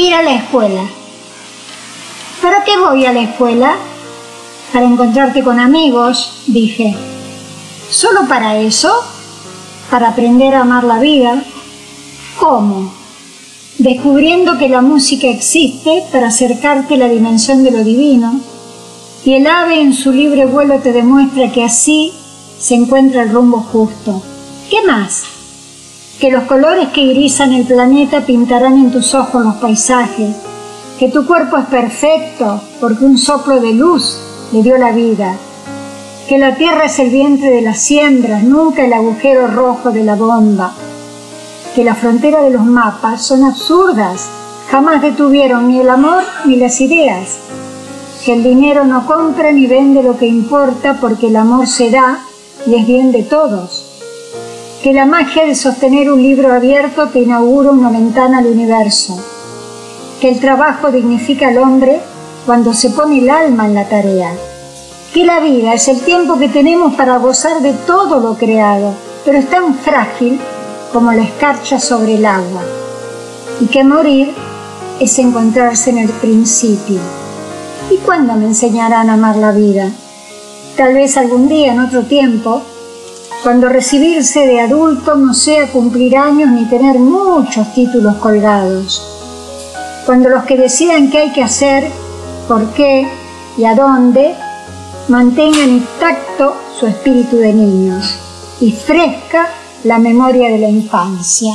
Ir a la escuela. ¿Para qué voy a la escuela? Para encontrarte con amigos, dije. ¿Solo para eso? ¿Para aprender a amar la vida? ¿Cómo? Descubriendo que la música existe para acercarte a la dimensión de lo divino, y el ave en su libre vuelo te demuestra que así se encuentra el rumbo justo. ¿Qué más? Que los colores que irizan el planeta pintarán en tus ojos los paisajes, que tu cuerpo es perfecto porque un soplo de luz le dio la vida, que la tierra es el vientre de las siembras, nunca el agujero rojo de la bomba, que la frontera de los mapas son absurdas, jamás detuvieron ni el amor ni las ideas, que el dinero no compra ni vende lo que importa porque el amor se da y es bien de todos, que la magia de sostener un libro abierto te inaugura una ventana al universo, que el trabajo dignifica al hombre cuando se pone el alma en la tarea, que la vida es el tiempo que tenemos para gozar de todo lo creado, pero es tan frágil como la escarcha sobre el agua, y que morir es encontrarse en el principio. ¿Y cuándo me enseñarán a amar la vida? Tal vez algún día, en otro tiempo, cuando recibirse de adulto no sea cumplir años ni tener muchos títulos colgados. Cuando los que decidan qué hay que hacer, por qué y a dónde, mantengan intacto su espíritu de niños y fresca la memoria de la infancia.